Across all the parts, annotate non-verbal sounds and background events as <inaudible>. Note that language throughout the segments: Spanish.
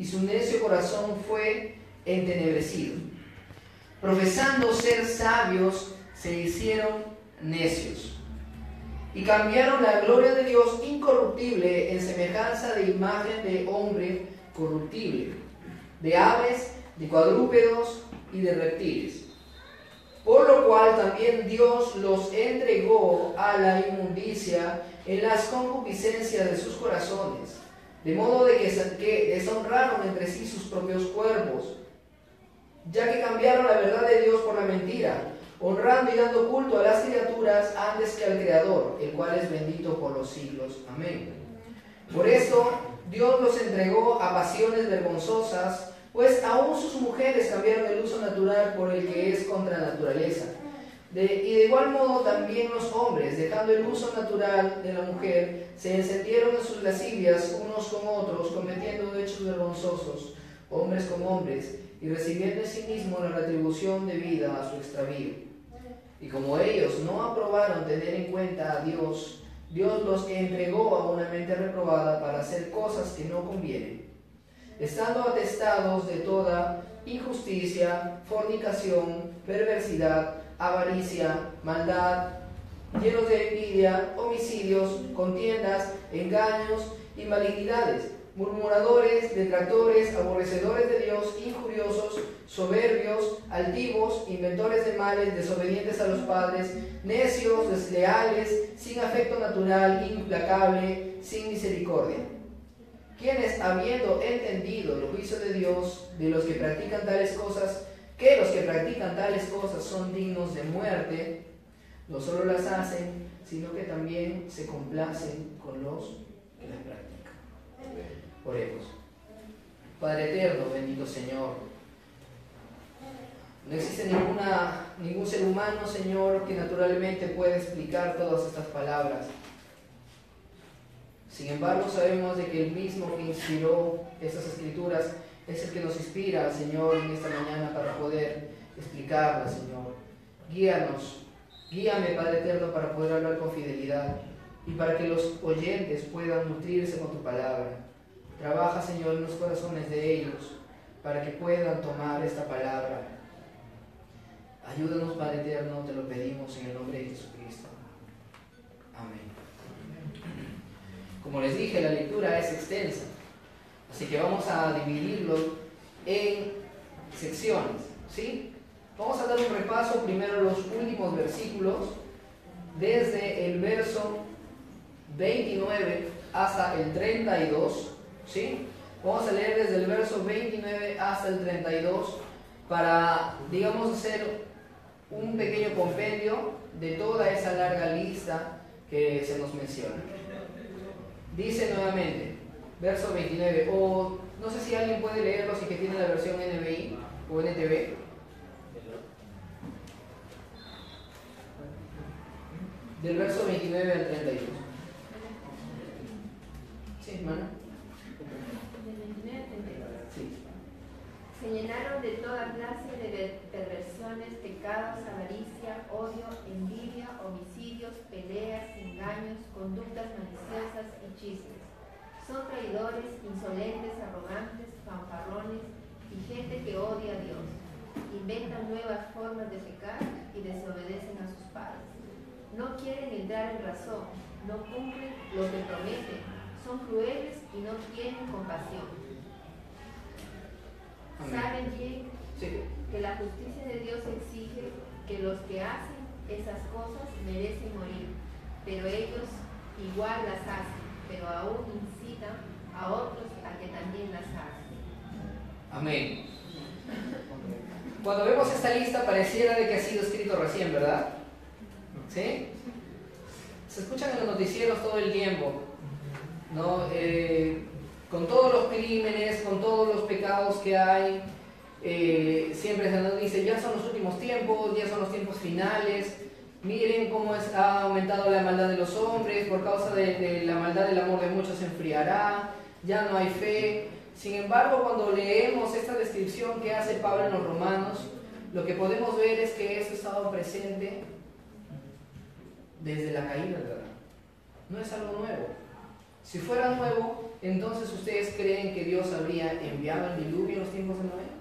y su necio corazón fue entenebrecido. Profesando ser sabios, se hicieron necios y cambiaron la gloria de Dios incorruptible en semejanza de imagen de hombre corruptible, de aves, de cuadrúpedos y de reptiles. Por lo cual también Dios los entregó a la inmundicia en las concupiscencias de sus corazones, de modo de que deshonraron entre sí sus propios cuerpos, ya que cambiaron la verdad de Dios por la mentira honrando y dando culto a las criaturas antes que al Creador, el cual es bendito por los siglos. Amén. Por esto Dios los entregó a pasiones vergonzosas, pues aún sus mujeres cambiaron el uso natural por el que es contra naturaleza. Y de igual modo también los hombres, dejando el uso natural de la mujer, se encendieron en sus lascivias unos con otros, cometiendo hechos vergonzosos, hombres con hombres, y recibiendo en sí mismo la retribución debida a su extravío. Y como ellos no aprobaron tener en cuenta a Dios, Dios los entregó a una mente reprobada para hacer cosas que no convienen, estando atestados de toda injusticia, fornicación, perversidad, avaricia, maldad, llenos de envidia, homicidios, contiendas, engaños y malignidades murmuradores, detractores, aborrecedores de Dios, injuriosos, soberbios, altivos, inventores de males, desobedientes a los padres, necios, desleales, sin afecto natural, implacable, sin misericordia. Quienes, habiendo entendido el juicio de Dios de los que practican tales cosas, que los que practican tales cosas son dignos de muerte, no solo las hacen, sino que también se complacen con los que las practican. Oremos. Padre eterno, bendito Señor. No existe ninguna, ningún ser humano, Señor, que naturalmente pueda explicar todas estas palabras. Sin embargo, sabemos de que el mismo que inspiró estas escrituras es el que nos inspira, Señor, en esta mañana para poder explicarlas, Señor. Guíanos, guíame, Padre eterno, para poder hablar con fidelidad y para que los oyentes puedan nutrirse con tu palabra. Trabaja, Señor, en los corazones de ellos para que puedan tomar esta palabra. Ayúdanos, Padre Eterno, te lo pedimos en el nombre de Jesucristo. Amén. Como les dije, la lectura es extensa, así que vamos a dividirlo en secciones. ¿sí? Vamos a dar un repaso primero los últimos versículos, desde el verso 29 hasta el 32 ¿sí? Vamos a leer desde el verso 29 hasta el 32 para, digamos, hacer un pequeño compendio de toda esa larga lista que se nos menciona. Dice nuevamente, verso 29, o no sé si alguien puede leerlo si que tiene la versión NBI o NTV. Del verso 29 al 32. Sí, hermano. Se llenaron de toda clase de perversiones, pecados, avaricia, odio, envidia, homicidios, peleas, engaños, conductas maliciosas y chismes. Son traidores, insolentes, arrogantes, fanfarrones y gente que odia a Dios. Inventan nuevas formas de pecar y desobedecen a sus padres. No quieren entrar en razón, no cumplen lo que prometen, son crueles y no tienen compasión saben bien que la justicia de Dios exige que los que hacen esas cosas merecen morir, pero ellos igual las hacen, pero aún a otros a que también las hagan. Amén. Cuando vemos esta lista pareciera de que ha sido escrito recién, ¿verdad? ¿Sí? Se escuchan en los noticieros todo el tiempo, ¿no? Eh, con todos los crímenes, con todos los pecados que hay. Eh, siempre se nos dice, ya son los últimos tiempos, ya son los tiempos finales. Miren cómo ha aumentado la maldad de los hombres, por causa de, la maldad del amor de muchos se enfriará, ya no hay fe. Sin embargo, cuando leemos esta descripción que hace Pablo en los Romanos, lo que podemos ver es que esto ha estado presente desde la caída, ¿verdad? No es algo nuevo. Si fuera nuevo, entonces ustedes creen que Dios habría enviado el diluvio en los tiempos de Noé.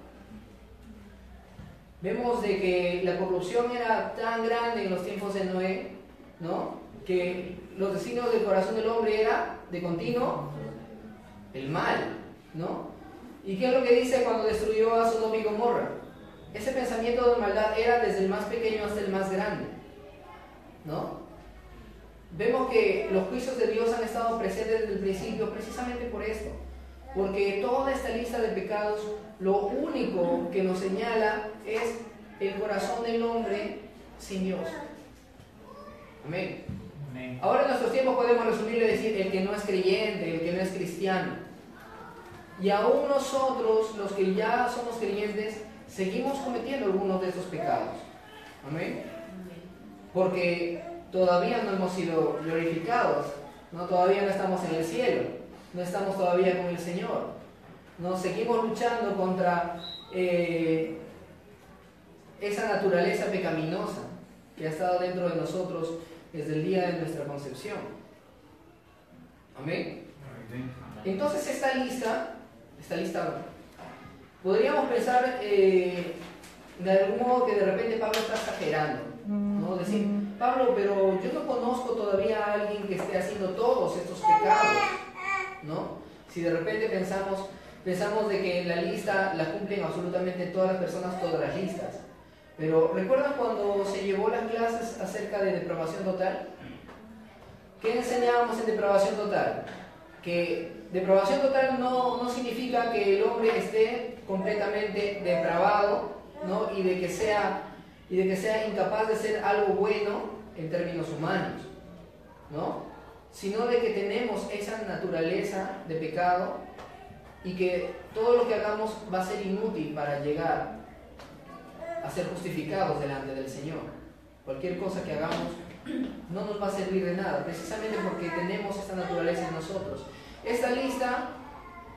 Vemos de que la corrupción era tan grande en los tiempos de Noé, ¿no? Que los designios del corazón del hombre era de continuo el mal, ¿no? ¿Y qué es lo que dice cuando destruyó a Sodoma y Gomorra? Ese pensamiento de maldad era desde el más pequeño hasta el más grande, ¿no? Vemos que los juicios de Dios han estado presentes desde el principio precisamente por esto, porque toda esta lista de pecados lo único que nos señala es el corazón del hombre sin Dios. Amén. Ahora en nuestros tiempos podemos resumirle y decir el que no es creyente, el que no es cristiano. Y aún nosotros, los que ya somos creyentes, seguimos cometiendo algunos de esos pecados. Amén. Porque todavía no hemos sido glorificados, ¿no? todavía no estamos en el cielo, no estamos todavía con el Señor. Nos seguimos luchando contra eh, esa naturaleza pecaminosa que ha estado dentro de nosotros desde el día de nuestra concepción. Amén. Entonces esta lista, esta lista, podríamos pensar eh, de algún modo que de repente Pablo está exagerando, ¿no? Decir, Pablo, pero yo no conozco todavía a alguien que esté haciendo todos estos pecados, ¿no? Si de repente pensamos, pensamos de que la lista la cumplen absolutamente todas las personas, todas las listas. Pero ¿recuerdan cuando se llevó las clases acerca de depravación total? ¿Qué enseñábamos en depravación total? Que depravación total no, no significa que el hombre esté completamente depravado ¿no? y de que sea y de que sea incapaz de ser algo bueno en términos humanos, ¿no? Sino de que tenemos esa naturaleza de pecado y que todo lo que hagamos va a ser inútil para llegar a ser justificados delante del Señor. Cualquier cosa que hagamos no nos va a servir de nada, precisamente porque tenemos esta naturaleza en nosotros. Esta lista,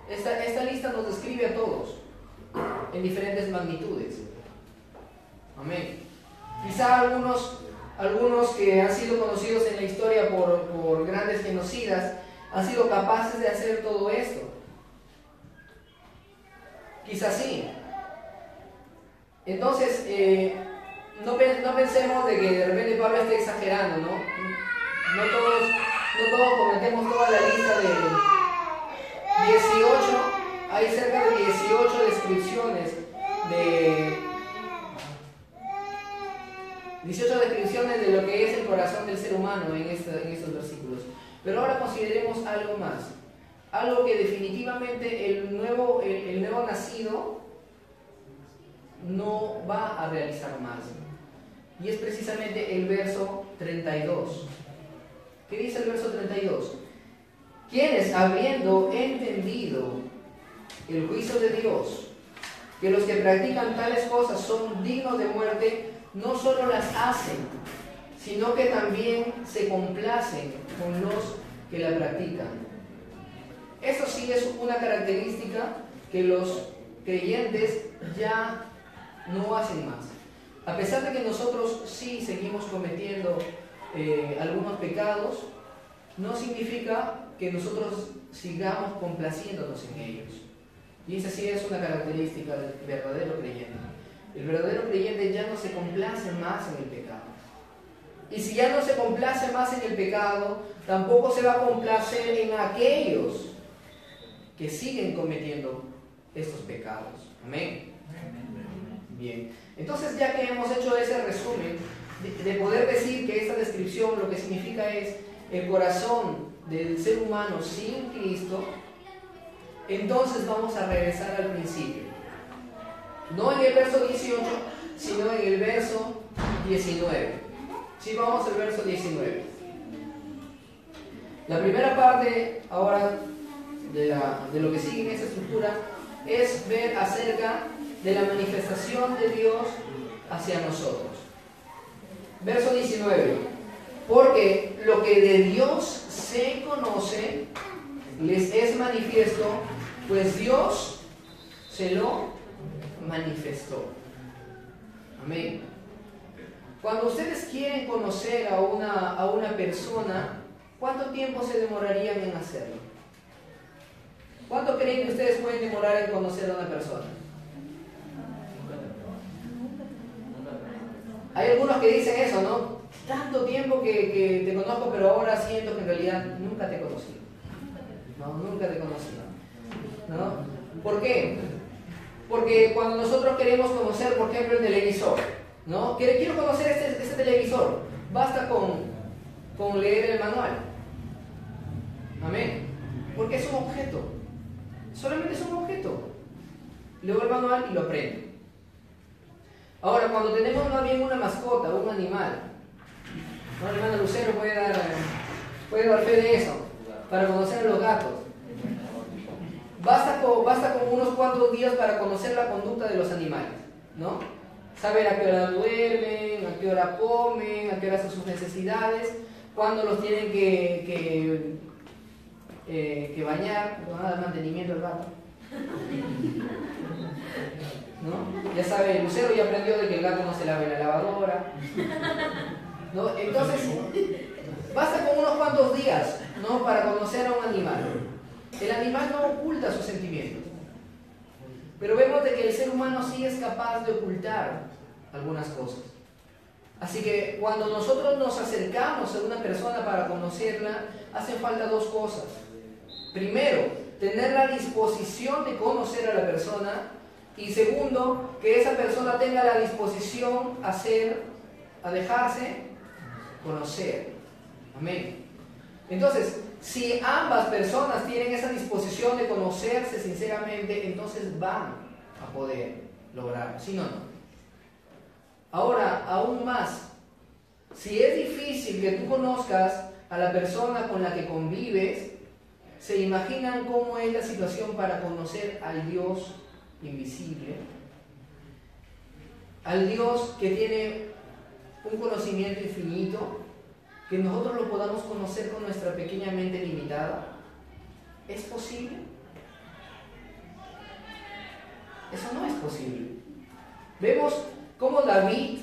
esta, esta lista nos describe a todos en diferentes magnitudes. Amén. Quizá algunos, algunos que han sido conocidos en la historia por, grandes genocidas han sido capaces de hacer todo esto. Quizás sí. Entonces, eh, no, no, pensemos de que de repente Pablo esté exagerando, ¿no? No todos, no todos cometemos toda la lista de 18, hay cerca de 18 descripciones de 18 descripciones de lo que es el corazón del ser humano en, en estos versículos. Pero ahora consideremos algo más. Algo que definitivamente el nuevo, el, nuevo nacido no va a realizar más. Y es precisamente el verso 32. ¿Qué dice el verso 32? Quienes habiendo entendido el juicio de Dios, que los que practican tales cosas son dignos de muerte, no solo las hacen, sino que también se complacen con los que la practican. Eso sí es una característica que los creyentes ya no hacen más. A pesar de que nosotros sí seguimos cometiendo eh, algunos pecados, no significa que nosotros sigamos complaciéndonos en ellos. Y esa sí es una característica del verdadero creyente. El verdadero creyente ya no se complace más en el pecado. Y si ya no se complace más en el pecado, tampoco se va a complacer en aquellos que siguen cometiendo estos pecados. Amén. Bien. Entonces, ya que hemos hecho ese resumen, de, poder decir que esta descripción lo que significa es el corazón del ser humano sin Cristo, entonces vamos a regresar al principio. No en el verso 18, sino en el verso 19. Sí, vamos al verso 19. La primera parte ahora de, lo que sigue en esta estructura es ver acerca de la manifestación de Dios hacia nosotros. Verso 19. Porque lo que de Dios se conoce les es manifiesto, pues Dios se lo manifestó. Amén. Cuando ustedes quieren conocer a una, a una persona, ¿cuánto tiempo se demorarían en hacerlo? ¿Cuánto creen que ustedes pueden demorar en conocer a una persona? Hay algunos que dicen eso, ¿no? Tanto tiempo que, te conozco, pero ahora siento que en realidad nunca te conocí. No, nunca te conocí. ¿No? ¿Por qué? Porque cuando nosotros queremos conocer, por ejemplo, el televisor, ¿no? Quiero conocer este, este televisor, basta con, leer el manual. Amén. Porque es un objeto. Solamente es un objeto. Leo el manual y lo aprendo. Ahora, cuando tenemos más bien una mascota, un animal, ¿no? hermano Lucero puede dar, puede dar fe de eso, para conocer a los gatos. Basta con, basta con unos cuantos días para conocer la conducta de los animales, ¿no? Saber a qué hora duermen, a qué hora comen, a qué hora hacen sus necesidades, cuándo los tienen que, que, eh, bañar, van a dar mantenimiento al gato. <laughs> ¿No? Ya sabe, Lucero ya aprendió de que el gato no se lave la lavadora. ¿No? Entonces, basta con unos cuantos días ¿no? para conocer a un animal. El animal no oculta sus sentimientos. Pero vemos de que el ser humano sí es capaz de ocultar algunas cosas. Así que cuando nosotros nos acercamos a una persona para conocerla, hacen falta dos cosas. Primero, tener la disposición de conocer a la persona y segundo, que esa persona tenga la disposición a ser, a dejarse conocer. Amén. Entonces, si ambas personas tienen esa disposición de conocerse sinceramente, entonces van a poder lograrlo. Si no, no. Ahora, aún más, si es difícil que tú conozcas a la persona con la que convives, se imaginan cómo es la situación para conocer al Dios invisible, al Dios que tiene un conocimiento infinito, que nosotros lo podamos conocer con nuestra pequeña mente limitada. ¿Es posible? Eso no es posible. Vemos cómo David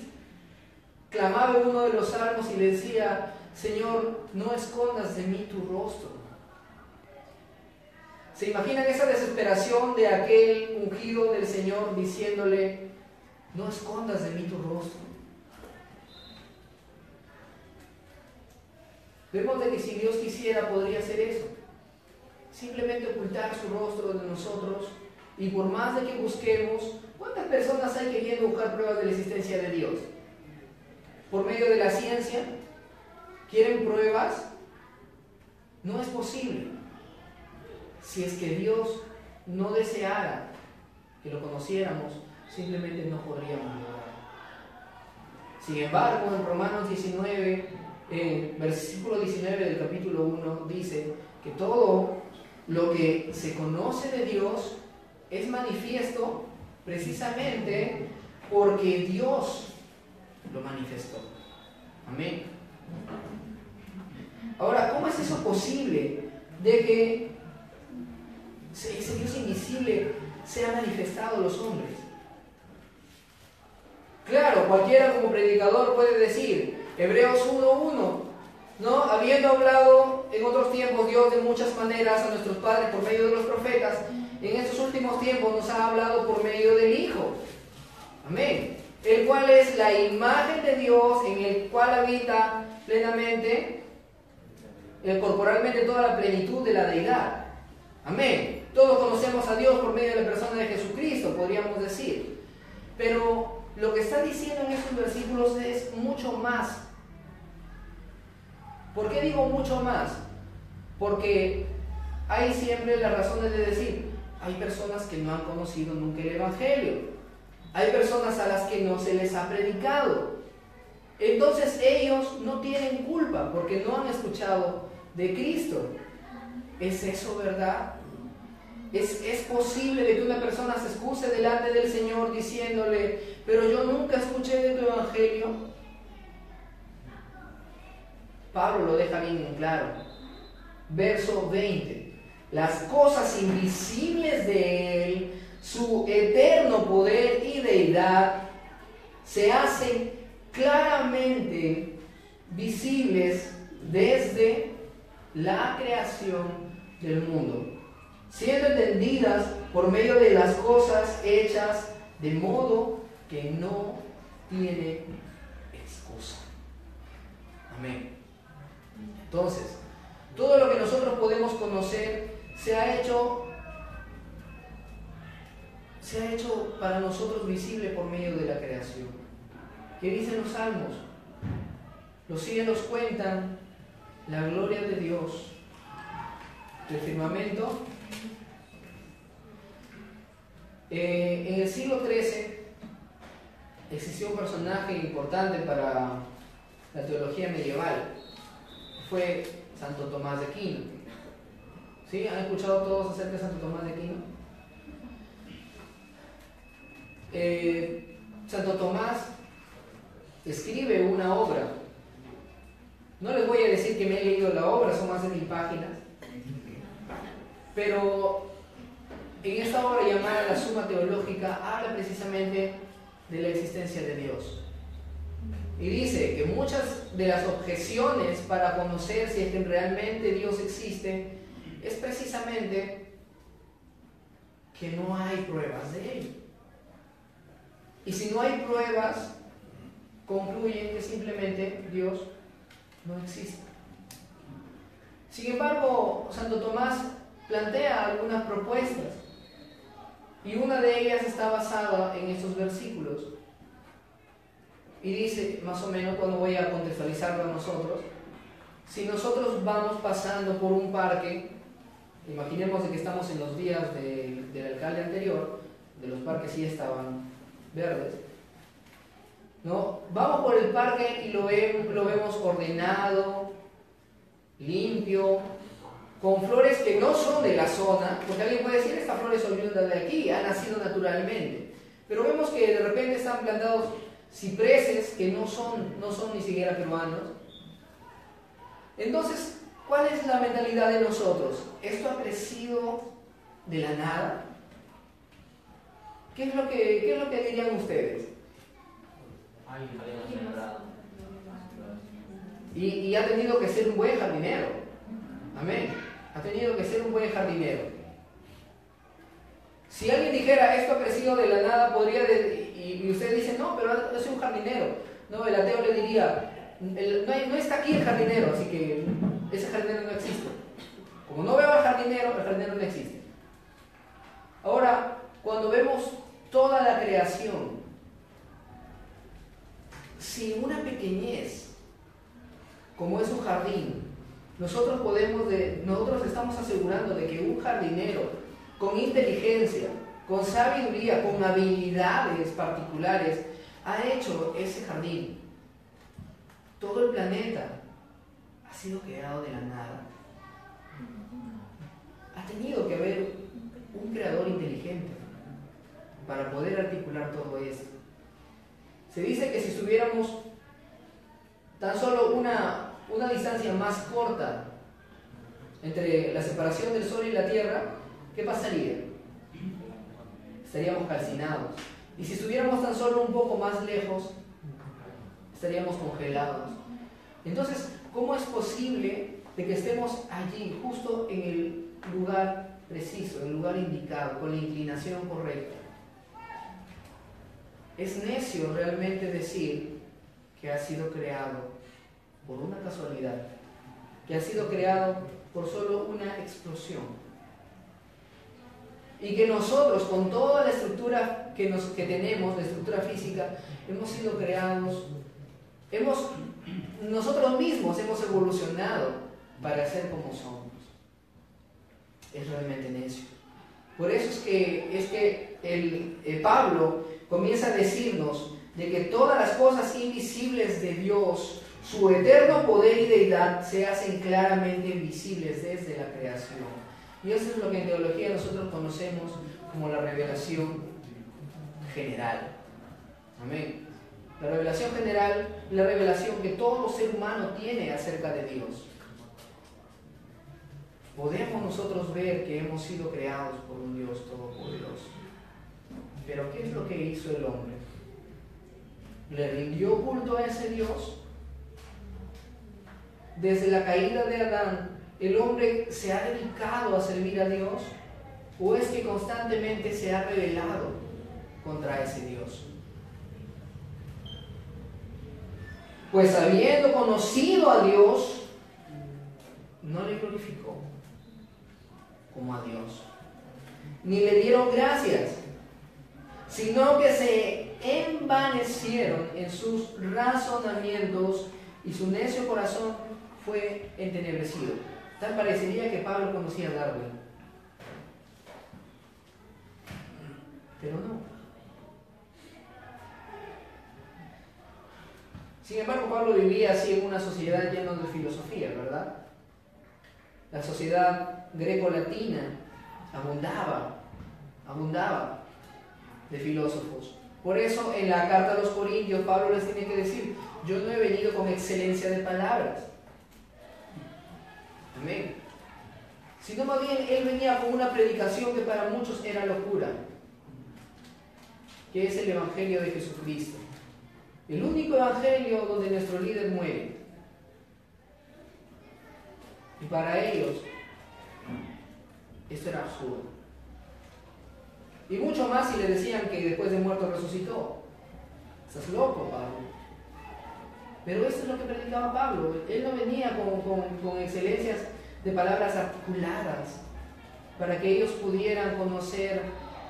clamaba en uno de los salmos y le decía, Señor, no escondas de mí tu rostro. ¿Se imaginan esa desesperación de aquel ungido del Señor diciéndole, no escondas de mí tu rostro? Vemos de que si Dios quisiera podría hacer eso. Simplemente ocultar su rostro de nosotros y por más de que busquemos, ¿cuántas personas hay que vienen a buscar pruebas de la existencia de Dios? Por medio de la ciencia, ¿quieren pruebas? No es posible si es que Dios no deseara que lo conociéramos, simplemente no podríamos lograr. Sin embargo, en Romanos 19, en versículo 19 del capítulo 1, dice que todo lo que se conoce de Dios es manifiesto precisamente porque Dios lo manifestó. Amén. Ahora, ¿cómo es eso posible de que ese Dios invisible sea manifestado a los hombres. Claro, cualquiera como predicador puede decir, Hebreos 1.1, ¿no? Habiendo hablado en otros tiempos Dios de muchas maneras a nuestros padres por medio de los profetas, en estos últimos tiempos nos ha hablado por medio del Hijo. Amén. El cual es la imagen de Dios en el cual habita plenamente, eh, corporalmente toda la plenitud de la deidad. Amén. Todos conocemos a Dios por medio de la persona de Jesucristo, podríamos decir. Pero lo que está diciendo en estos versículos es mucho más. ¿Por qué digo mucho más? Porque hay siempre las razones de decir, hay personas que no han conocido nunca el Evangelio. Hay personas a las que no se les ha predicado. Entonces ellos no tienen culpa porque no han escuchado de Cristo. ¿Es eso verdad? Es, es posible que una persona se excuse delante del Señor diciéndole, pero yo nunca escuché de tu evangelio. Pablo lo deja bien en claro. Verso 20. Las cosas invisibles de Él, su eterno poder y deidad, se hacen claramente visibles desde la creación del mundo, siendo entendidas por medio de las cosas hechas de modo que no tiene excusa. Amén. Entonces, todo lo que nosotros podemos conocer se ha hecho se ha hecho para nosotros visible por medio de la creación. ¿Qué dicen los salmos? Los cielos cuentan la gloria de Dios. El firmamento. Eh, en el siglo XIII existió un personaje importante para la teología medieval. Fue Santo Tomás de Aquino. ¿Sí? ¿Han escuchado todos acerca de Santo Tomás de Aquino? Eh, Santo Tomás escribe una obra. No les voy a decir que me he leído la obra, son más de mil páginas. Pero en esta obra llamada La Suma Teológica habla precisamente de la existencia de Dios. Y dice que muchas de las objeciones para conocer si es que realmente Dios existe es precisamente que no hay pruebas de Él. Y si no hay pruebas, concluyen que simplemente Dios no existe. Sin embargo, Santo Tomás plantea algunas propuestas y una de ellas está basada en estos versículos. Y dice, más o menos, cuando voy a contextualizarlo a nosotros, si nosotros vamos pasando por un parque, imaginemos de que estamos en los días del alcalde anterior, de los parques sí estaban verdes, ¿no? Vamos por el parque y lo vemos, lo vemos ordenado, limpio, con flores que no son de la zona, porque alguien puede decir, esta flor es oriunda de aquí, ha nacido naturalmente. Pero vemos que de repente están plantados cipreses que no son, no son ni siquiera peruanos. Entonces, ¿cuál es la mentalidad de nosotros? ¿Esto ha crecido de la nada? ¿Qué es lo que, qué es lo que dirían ustedes? Y, y ha tenido que ser un buen jardinero. Amén. Ha tenido que ser un buen jardinero. Si alguien dijera esto ha crecido de la nada, podría. Y, usted dice, no, pero soy un jardinero. No, el ateo le diría, no, está aquí el jardinero, así que ese jardinero no existe. Como no veo al jardinero, el jardinero no existe. Ahora, cuando vemos toda la creación, sin una pequeñez, como es un jardín, nosotros podemos, nosotros estamos asegurando de que un jardinero con inteligencia, con sabiduría, con habilidades particulares, ha hecho ese jardín. Todo el planeta ha sido creado de la nada. Ha tenido que haber un creador inteligente para poder articular todo esto. Se dice que si estuviéramos tan solo una una distancia más corta entre la separación del Sol y la Tierra, ¿qué pasaría? Estaríamos calcinados. Y si estuviéramos tan solo un poco más lejos, estaríamos congelados. Entonces, ¿cómo es posible de que estemos allí, justo en el lugar preciso, en el lugar indicado, con la inclinación correcta? Es necio realmente decir que ha sido creado por una casualidad, que ha sido creado por solo una explosión. Y que nosotros, con toda la estructura que, tenemos, la estructura física, hemos sido creados, hemos, nosotros mismos hemos evolucionado para ser como somos. Es realmente necio. Por eso es que, es que el, el Pablo comienza a decirnos de que todas las cosas invisibles de Dios su eterno poder y deidad se hacen claramente visibles desde la creación. Y eso es lo que en teología nosotros conocemos como la revelación general. Amén. La revelación general, la revelación que todo ser humano tiene acerca de Dios. Podemos nosotros ver que hemos sido creados por un Dios todopoderoso. Pero ¿qué es lo que hizo el hombre? ¿Le rindió culto a ese Dios? Desde la caída de Adán, ¿el hombre se ha dedicado a servir a Dios? ¿O es que constantemente se ha rebelado contra ese Dios? Pues habiendo conocido a Dios, no le glorificó como a Dios, ni le dieron gracias, sino que se envanecieron en sus razonamientos y su necio corazón fue entenebrecido. Tal parecería que Pablo conocía a Darwin. Pero no. Sin embargo, Pablo vivía así en una sociedad llena de filosofía, ¿verdad? La sociedad greco-latina abundaba, abundaba de filósofos. Por eso en la carta a los Corintios Pablo les tiene que decir, yo no he venido con excelencia de palabras. Amén. Sino más bien él venía con una predicación que para muchos era locura, que es el Evangelio de Jesucristo. El único Evangelio donde nuestro líder muere. Y para ellos, esto era absurdo. Y mucho más si le decían que después de muerto resucitó. Estás loco, Pablo. Pero esto es lo que predicaba Pablo. Él no venía con, excelencias de palabras articuladas para que ellos pudieran conocer,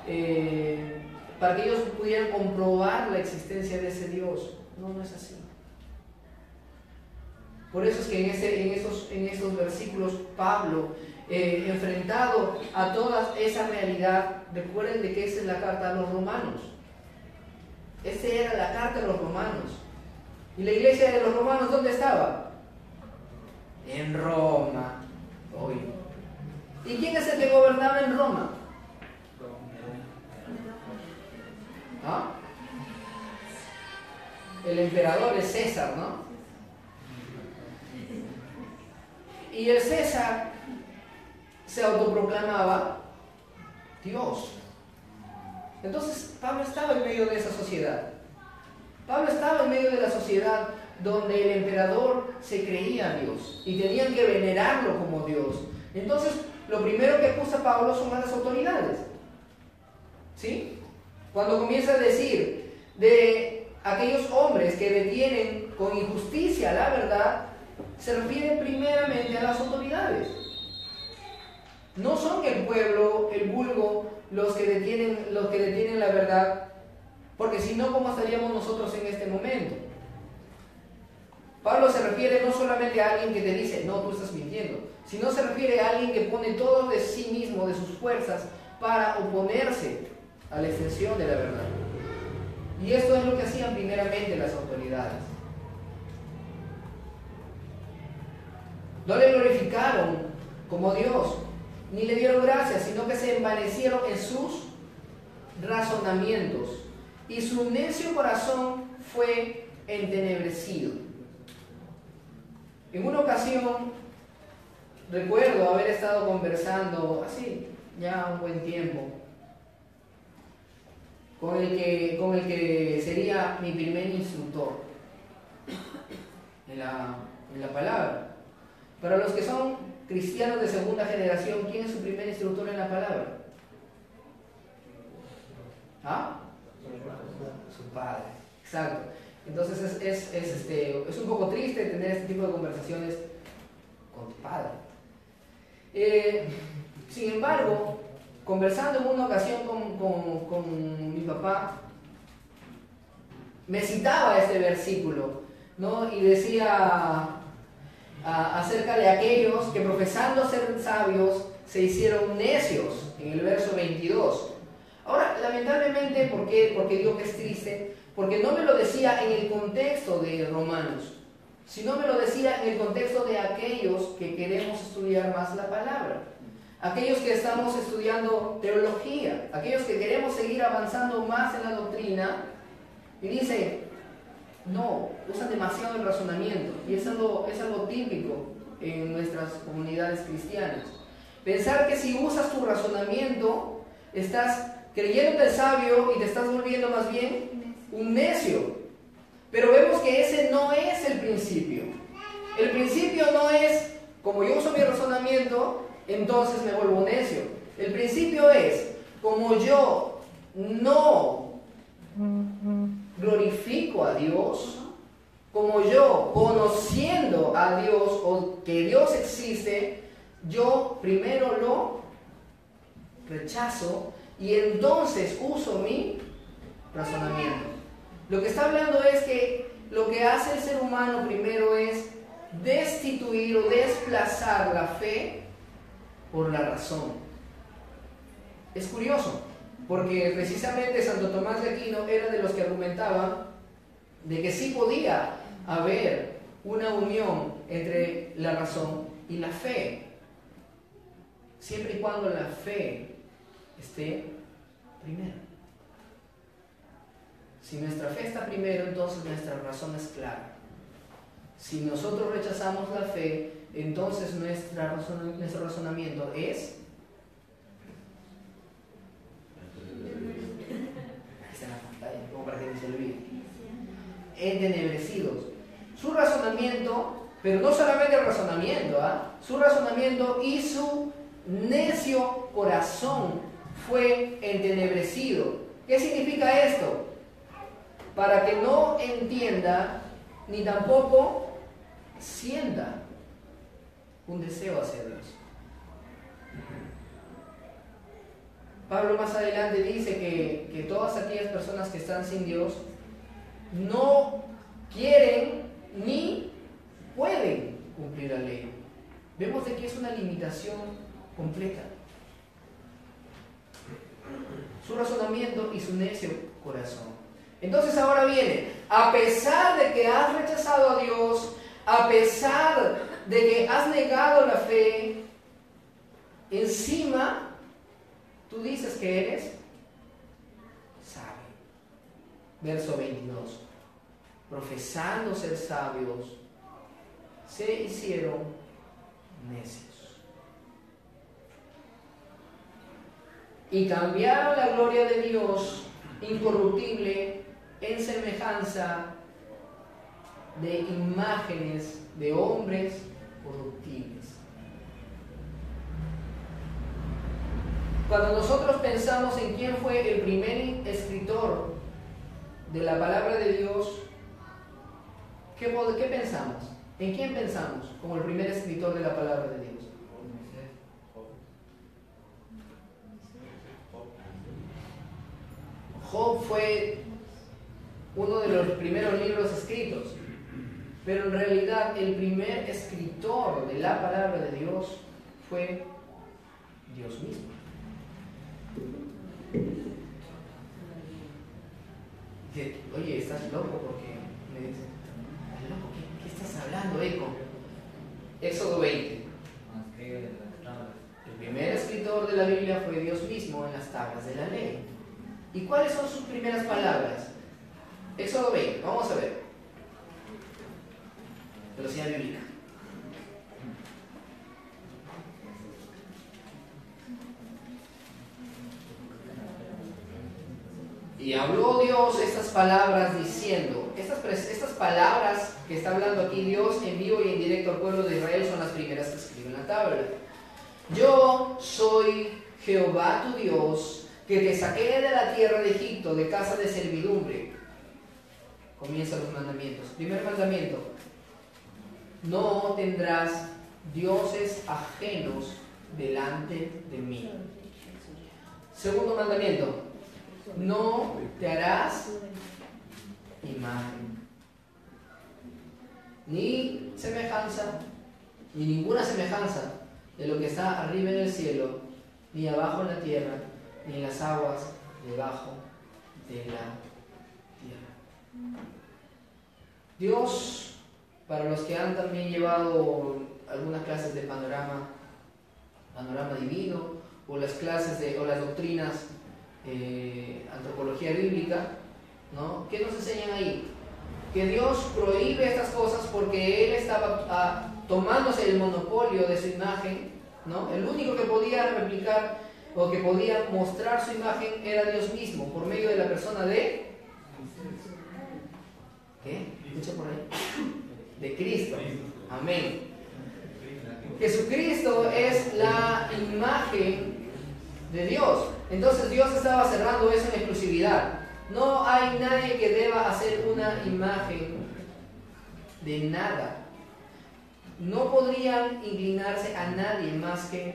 eh, para que ellos pudieran comprobar la existencia de ese Dios. No, no es así. Por eso es que en, este, en, estos, en estos versículos Pablo, eh, enfrentado a toda esa realidad, recuerden de que esa es la carta a los romanos. Esta era la carta a los romanos. ¿Y la iglesia de los romanos dónde estaba? En Roma. Hoy. ¿Y quién es el que gobernaba en Roma? ¿Ah? El emperador es César, ¿no? Y el César se autoproclamaba Dios. Entonces Pablo estaba en medio de esa sociedad. Pablo estaba en medio de la sociedad donde el emperador se creía Dios y tenían que venerarlo como Dios. Entonces, lo primero que acusa Pablo son a las autoridades. ¿Sí? Cuando comienza a decir de aquellos hombres que detienen con injusticia la verdad, se refiere primeramente a las autoridades. No son el pueblo, el vulgo, los que detienen, los que detienen la verdad, porque si no, ¿cómo estaríamos nosotros en este momento? Pablo se refiere no solamente a alguien que te dice, no, tú estás mintiendo, sino se refiere a alguien que pone todo de sí mismo, de sus fuerzas, para oponerse a la extensión de la verdad. Y esto es lo que hacían primeramente las autoridades. No le glorificaron como Dios, ni le dieron gracias, sino que se envanecieron en sus razonamientos. Y su necio corazón fue entenebrecido. En una ocasión, recuerdo haber estado conversando, así, ya un buen tiempo, con el que, con el que sería mi primer instructor en la, en la palabra. Para los que son cristianos de segunda generación, ¿quién es su primer instructor en la palabra? ¿Ah? Su padre. Exacto. Entonces es, este, es un poco triste tener este tipo de conversaciones con tu padre. Eh, sin embargo, conversando en una ocasión con, con, mi papá, me citaba este versículo, ¿no? Y decía, acerca de aquellos que profesando ser sabios se hicieron necios, en el verso 22. Ahora, lamentablemente, ¿por qué? Porque digo que es triste, porque no me lo decía en el contexto de Romanos, sino me lo decía en el contexto de aquellos que queremos estudiar más la palabra. aquellos que estamos estudiando teología, aquellos que queremos seguir avanzando más en la doctrina, y dice, no, usan demasiado el razonamiento, y es es algo típico en nuestras comunidades cristianas. Pensar que si usas tu razonamiento, estás creyendo el sabio y te estás volviendo más bien un necio. Pero vemos que ese no es el principio. El principio no es, como yo uso mi razonamiento, entonces me vuelvo necio. El principio es, como yo no glorifico a Dios, como yo conociendo a Dios o que Dios existe, yo primero lo rechazo y entonces uso mi razonamiento. Lo que está hablando es que lo que hace el ser humano primero es destituir o desplazar la fe por la razón. Es curioso, porque precisamente Santo Tomás de Aquino era de los que argumentaban de que sí podía haber una unión entre la razón y la fe, siempre y cuando la fe esté primero. Si nuestra fe está primero, entonces nuestra razón es clara. Si nosotros rechazamos la fe, entonces nuestra nuestro razonamiento es... en la pantalla, como para que olvide. Entenebrecidos. Su razonamiento, pero no solamente el razonamiento, ¿ah? su razonamiento y su necio corazón fue entenebrecido. ¿Qué significa esto? Para que no entienda ni tampoco sienta un deseo hacia Dios. Pablo más adelante dice que, que todas aquellas personas que están sin Dios no quieren ni pueden cumplir la ley. Vemos de que es una limitación completa. Su razonamiento y su necio corazón. Entonces ahora viene, a pesar de que has rechazado a Dios, a pesar de que has negado la fe, encima tú dices que eres sabio. Verso 22. Profesando ser sabios, se hicieron necios. Y cambiaron la gloria de Dios incorruptible en semejanza de imágenes de hombres corruptibles. Cuando nosotros pensamos en quién fue el primer escritor de la palabra de Dios, ¿qué, pensamos? ¿En quién pensamos como el primer escritor de la palabra de Dios? Job fue uno de los primeros libros escritos, pero en realidad el primer escritor de la palabra de Dios fue Dios mismo. oye, estás loco porque me dice, loco? ¿Qué, ¿Qué, estás hablando, Eco? Éxodo 20. El primer escritor de la Biblia fue Dios mismo en las tablas de la ley. ¿Y cuáles son sus primeras palabras? Éxodo 20, vamos a ver. Velocidad bíblica. Y habló Dios estas palabras diciendo, estas, estas palabras que está hablando aquí Dios en vivo y en directo al pueblo de Israel son las primeras que escribe en la tabla. Yo soy Jehová tu Dios, que te saqué de la tierra de Egipto, de casa de servidumbre. Comienza los mandamientos. Primer mandamiento, no tendrás dioses ajenos delante de mí. Segundo mandamiento, no te harás imagen, ni semejanza, ni ninguna semejanza de lo que está arriba en el cielo, ni abajo en la tierra, en las aguas debajo de la tierra. Dios, para los que han también llevado algunas clases de panorama, panorama divino, o las clases de, o las doctrinas eh, antropología bíblica, ¿no? ¿Qué nos enseñan ahí? Que Dios prohíbe estas cosas porque Él estaba ah, tomándose el monopolio de su imagen, ¿no? El único que podía replicar o que podía mostrar su imagen era Dios mismo, por medio de la persona de... ¿Qué? ¿Escucha por ahí? De Cristo. Amén. Jesucristo es la imagen de Dios. Entonces Dios estaba cerrando eso en exclusividad. No hay nadie que deba hacer una imagen de nada. No podrían inclinarse a nadie más que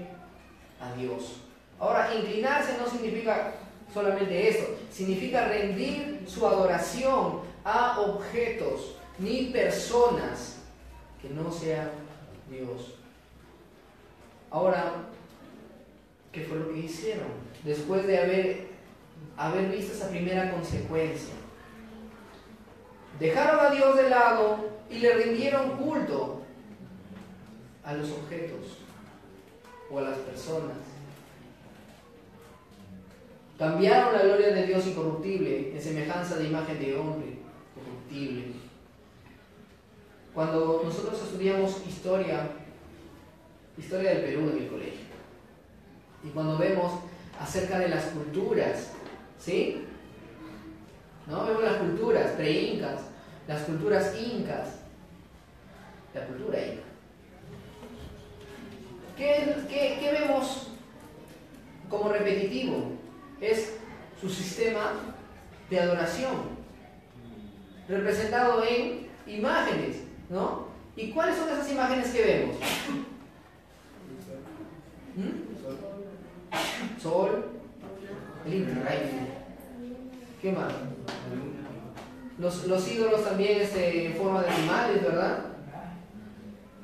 a Dios. Ahora, inclinarse no significa solamente eso, significa rendir su adoración a objetos ni personas que no sean Dios. Ahora, ¿qué fue lo que hicieron? Después de haber, haber visto esa primera consecuencia. Dejaron a Dios de lado y le rindieron culto a los objetos o a las personas. Cambiaron la gloria de Dios incorruptible en semejanza de imagen de hombre corruptible. Cuando nosotros estudiamos historia, historia del Perú en el colegio, y cuando vemos acerca de las culturas, ¿sí? ¿No? Vemos las culturas pre-incas, las culturas incas, la cultura inca. ¿Qué, qué, qué vemos como repetitivo? Es su sistema de adoración, representado en imágenes, ¿no? ¿Y cuáles son esas imágenes que vemos? ¿Mm? Sol, el ¿Qué más? Los, los ídolos también este, en forma de animales, ¿verdad?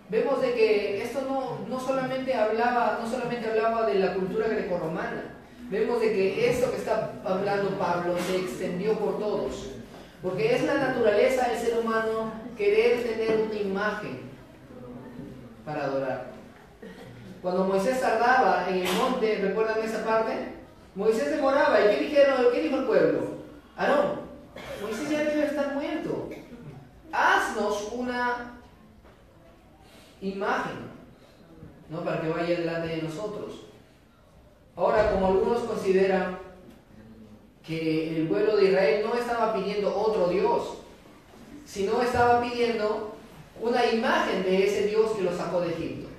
Vemos de que esto no, no, solamente hablaba, no solamente hablaba de la cultura grecorromana, vemos de que esto que está hablando Pablo se extendió por todos. Porque es la naturaleza del ser humano querer tener una imagen para adorar. Cuando Moisés tardaba en el monte, ¿recuerdan esa parte? Moisés demoraba. ¿Y qué dijeron? ¿Qué dijo el pueblo? Aarón, Moisés ya debe estar muerto. Haznos una imagen, ¿no? Para que vaya delante de nosotros. Ahora, como algunos consideran que el pueblo de Israel no estaba pidiendo otro Dios, sino estaba pidiendo una imagen de ese Dios que los sacó de Egipto.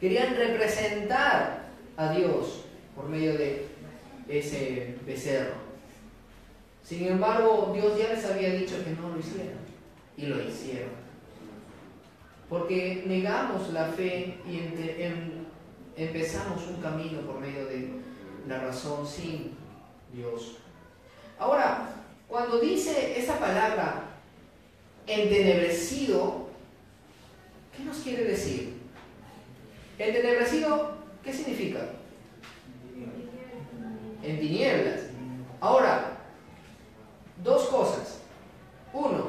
Querían representar a Dios por medio de ese becerro. Sin embargo, Dios ya les había dicho que no lo hicieran. Y lo hicieron. Porque negamos la fe y en, empezamos un camino por medio de la razón sin Dios. Ahora, cuando dice esa palabra entenebrecido, ¿qué nos quiere decir? Entenebrecido, ¿qué significa? En tinieblas. Ahora, dos cosas. Uno,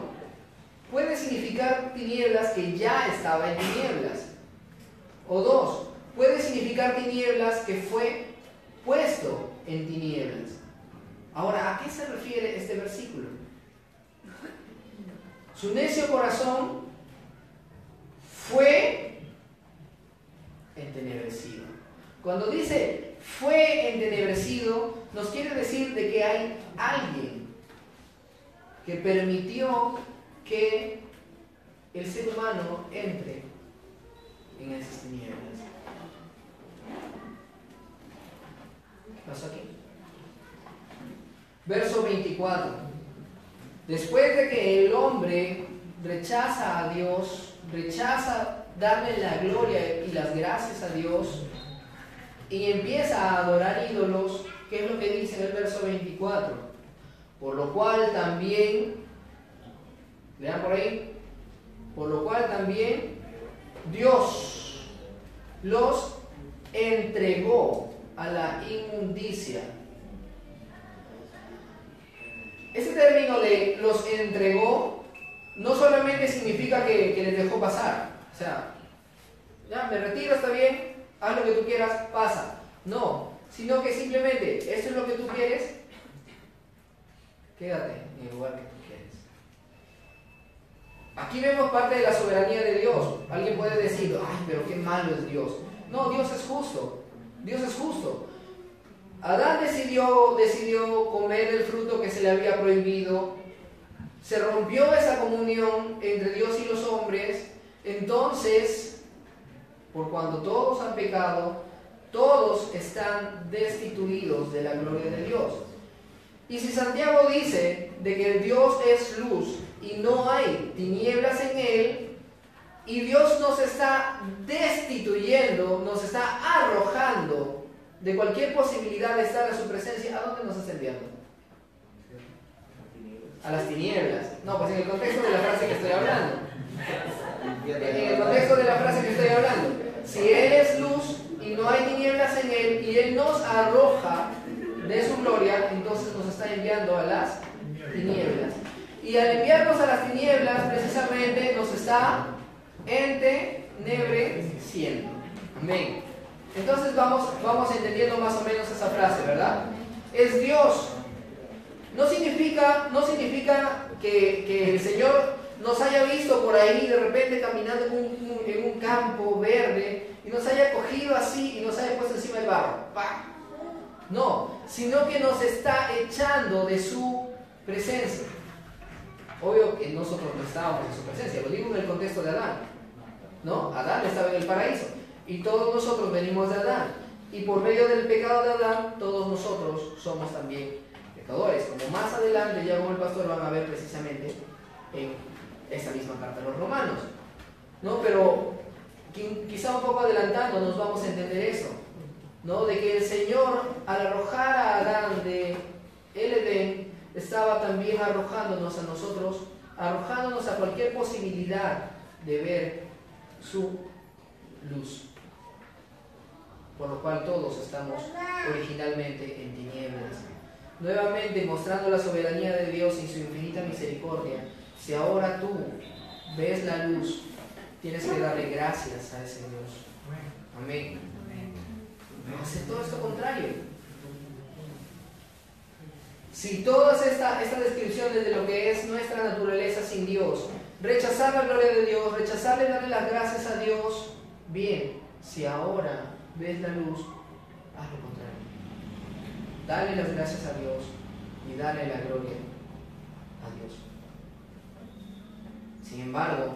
puede significar tinieblas que ya estaba en tinieblas. O dos, puede significar tinieblas que fue puesto en tinieblas. Ahora, ¿a qué se refiere este versículo? Su necio corazón fue entenebrecido. Cuando dice fue entenebrecido, nos quiere decir de que hay alguien que permitió que el ser humano entre en esas tinieblas. Aquí? Verso 24. Después de que el hombre rechaza a Dios, rechaza darle la gloria y las gracias a Dios, y empieza a adorar ídolos, ¿qué es lo que dice en el verso 24? Por lo cual también, lean por ahí, por lo cual también Dios los entregó a la inmundicia. Ese término de los entregó no solamente significa que, les dejó pasar, o sea, ya me retiro, está bien, haz lo que tú quieras, pasa. No, sino que simplemente, esto es lo que tú quieres, quédate en el lugar que tú quieres. Aquí vemos parte de la soberanía de Dios. Alguien puede decir, ay, pero qué malo es Dios. No, Dios es justo. Dios es justo. Adán decidió, decidió comer el fruto que se le había prohibido. Se rompió esa comunión entre Dios y los hombres. Entonces, por cuando todos han pecado, todos están destituidos de la gloria de Dios. Y si Santiago dice de que Dios es luz y no hay tinieblas en él, y Dios nos está destituyendo, nos está arrojando de cualquier posibilidad de estar en su presencia, ¿a dónde nos está enviando? A las tinieblas. No, pues en el contexto de la frase que estoy hablando. En el contexto de la frase que estoy hablando. Si Él es luz y no hay tinieblas en Él y Él nos arroja de su gloria, entonces nos está enviando a las tinieblas. Y al enviarnos a las tinieblas, precisamente nos está entenebreciendo. Amén. Entonces vamos, vamos entendiendo más o menos esa frase, ¿verdad? Es Dios. No significa, no significa que, el Señor nos haya visto por ahí de repente caminando en un, en un campo verde y nos haya cogido así y nos haya puesto encima del barro. No, sino que nos está echando de su presencia. Obvio que nosotros no estábamos en su presencia, lo digo en el contexto de Adán. ¿No? Adán estaba en el paraíso y todos nosotros venimos de Adán. Y por medio del pecado de Adán, todos nosotros somos también pecadores. Como más adelante, ya como el pastor van a ver precisamente en esa misma carta a los romanos. ¿No? Pero quizá un poco adelantando nos vamos a entender eso. ¿No? De que el Señor, al arrojar a Adán de el Edén, estaba también arrojándonos a nosotros, arrojándonos a cualquier posibilidad de ver su luz. Por lo cual todos estamos originalmente en tinieblas. Nuevamente mostrando la soberanía de Dios y su infinita misericordia. Si ahora tú ves la luz, tienes que darle gracias a ese Dios. Amén. Hace todo esto contrario. Si todas estas esta descripciones de lo que es nuestra naturaleza sin Dios, rechazar la gloria de Dios, rechazarle darle las gracias a Dios, bien, si ahora ves la luz, haz lo contrario. Dale las gracias a Dios y dale la gloria a Dios. Sin embargo,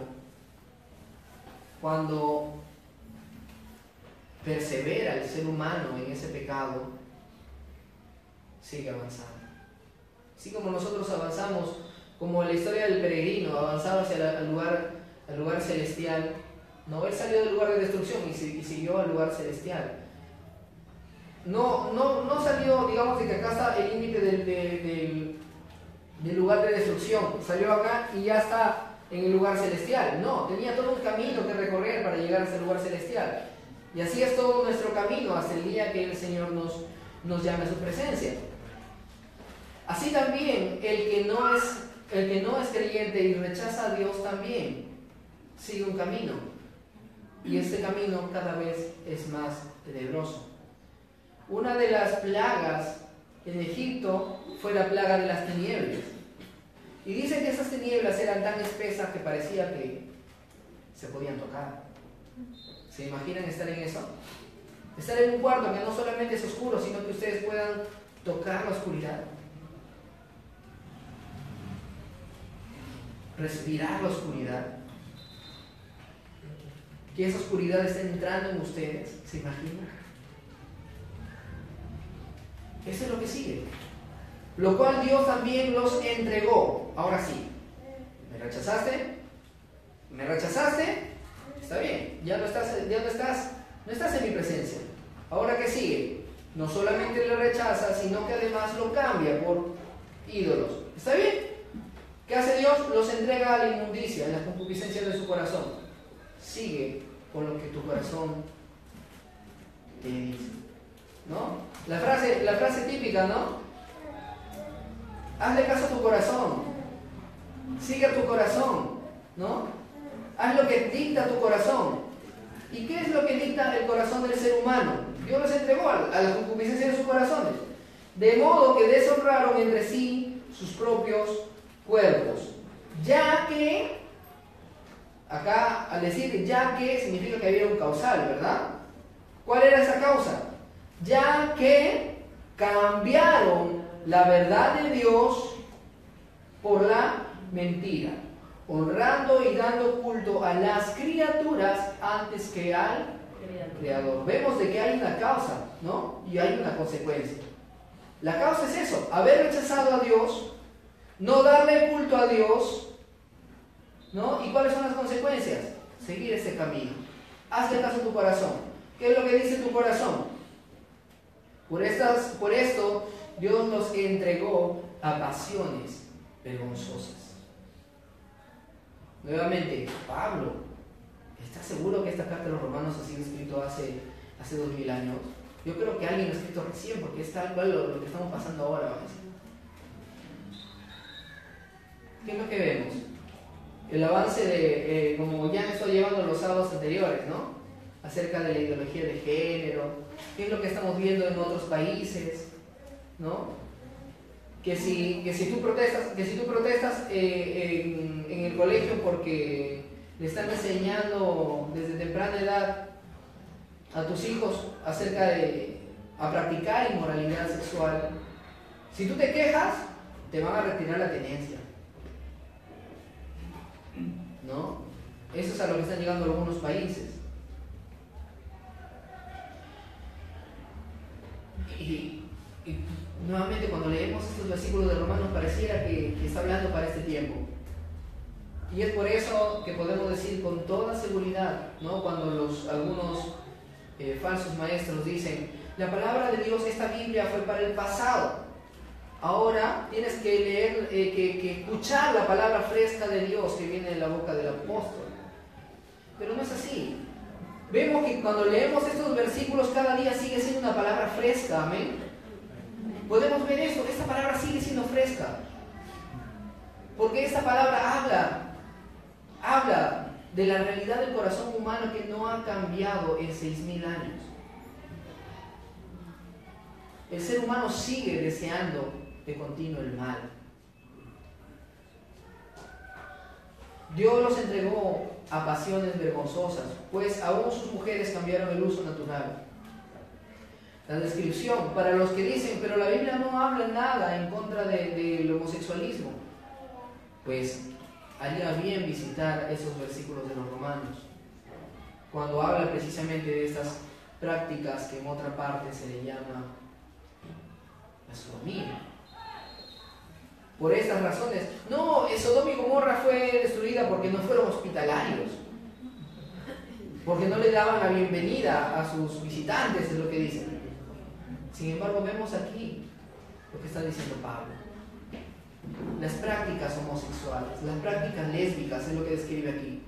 cuando persevera el ser humano en ese pecado, sigue avanzando. Así como nosotros avanzamos, como la historia del peregrino avanzaba hacia el lugar, el lugar celestial, no, él salió del lugar de destrucción y, siguió al lugar celestial. No, no, no salió, digamos, de que acá está el límite del, del lugar de destrucción, salió acá y ya está en el lugar celestial. No, tenía todo un camino que recorrer para llegar a ese lugar celestial. Y así es todo nuestro camino hasta el día que el Señor nos, nos llame a su presencia. Así también el que no es el que no es creyente y rechaza a Dios también sigue un camino. Y ese camino cada vez es más tenebroso. Una de las plagas en Egipto fue la plaga de las tinieblas. Y dicen que esas tinieblas eran tan espesas que parecía que se podían tocar. ¿Se imaginan estar en eso? Estar en un cuarto que no solamente es oscuro, sino que ustedes puedan tocar la oscuridad. Respirar la oscuridad. Que esa oscuridad esté entrando en ustedes, ¿se imaginan? Eso es lo que sigue. Lo cual Dios también los entregó. Ahora sí, ¿me rechazaste? ¿Me rechazaste? Está bien, ya no estás, ya no estás, no estás en mi presencia. Ahora qué sigue, no solamente lo rechaza, sino que además lo cambia por ídolos. ¿Está bien? ¿Qué hace Dios? Los entrega a la inmundicia, a las concupiscencias de su corazón. Sigue con lo que tu corazón te dice. ¿No? La frase, la frase típica, ¿no? Hazle caso a tu corazón. Sigue a tu corazón, ¿no? Haz lo que dicta tu corazón. ¿Y qué es lo que dicta el corazón del ser humano? Dios los entregó a, la concupiscencia de sus corazones. De modo que deshonraron entre sí sus propios cuerpos. Ya que, acá al decir ya que significa que había un causal, ¿verdad? ¿Cuál era esa causa? Ya que cambiaron la verdad de Dios por la mentira, honrando y dando culto a las criaturas antes que al creador. Vemos de que hay una causa, ¿no? Y hay una consecuencia. La causa es eso, haber rechazado a Dios, no darle culto a Dios, ¿no? ¿Y cuáles son las consecuencias? Seguir ese camino. Hazle caso a tu corazón. ¿Qué es lo que dice tu corazón? Por, estas, por esto Dios nos entregó a pasiones vergonzosas. Nuevamente, Pablo, ¿estás seguro que esta carta de los romanos ha sido escrito hace, hace dos mil años? Yo creo que alguien lo ha escrito recién, porque es tal cual lo, que estamos pasando ahora. ¿Qué es lo que vemos? El avance de, eh, como ya estoy llevando los sábados anteriores, ¿no? Acerca de la ideología de género, qué es lo que estamos viendo en otros países, ¿no? Que si, que si tú protestas, que si tú protestas eh, en, en, el colegio porque le están enseñando desde temprana edad a tus hijos acerca de a practicar inmoralidad sexual, si tú te quejas, te van a retirar la tenencia. ¿No? Eso es a lo que están llegando algunos países. Y, nuevamente cuando leemos estos versículos de Romanos pareciera que, está hablando para este tiempo. Y es por eso que podemos decir con toda seguridad, ¿no? cuando los, algunos eh, falsos maestros dicen, la palabra de Dios, esta Biblia fue para el pasado. Ahora tienes que leer, eh, que, que escuchar la palabra fresca de Dios que viene de la boca del apóstol. Pero no es así. Vemos que cuando leemos estos versículos cada día sigue siendo una palabra fresca, amén. Podemos ver esto, esta palabra sigue siendo fresca. Porque esta palabra habla, habla de la realidad del corazón humano que no ha cambiado en seis mil años. El ser humano sigue deseando de continuo el mal. Dios los entregó a pasiones vergonzosas, pues aún sus mujeres cambiaron el uso natural. La descripción, para los que dicen, pero la Biblia no habla nada en contra del homosexualismo, pues haría bien visitar esos versículos de los romanos, cuando habla precisamente de estas prácticas que en otra parte se le llama la sodomía. Por estas razones, no, Sodoma y Gomorra fue destruida porque no fueron hospitalarios, porque no le daban la bienvenida a sus visitantes, es lo que dicen. Sin embargo, vemos aquí lo que está diciendo Pablo. Las prácticas homosexuales, las prácticas lésbicas, es lo que describe aquí.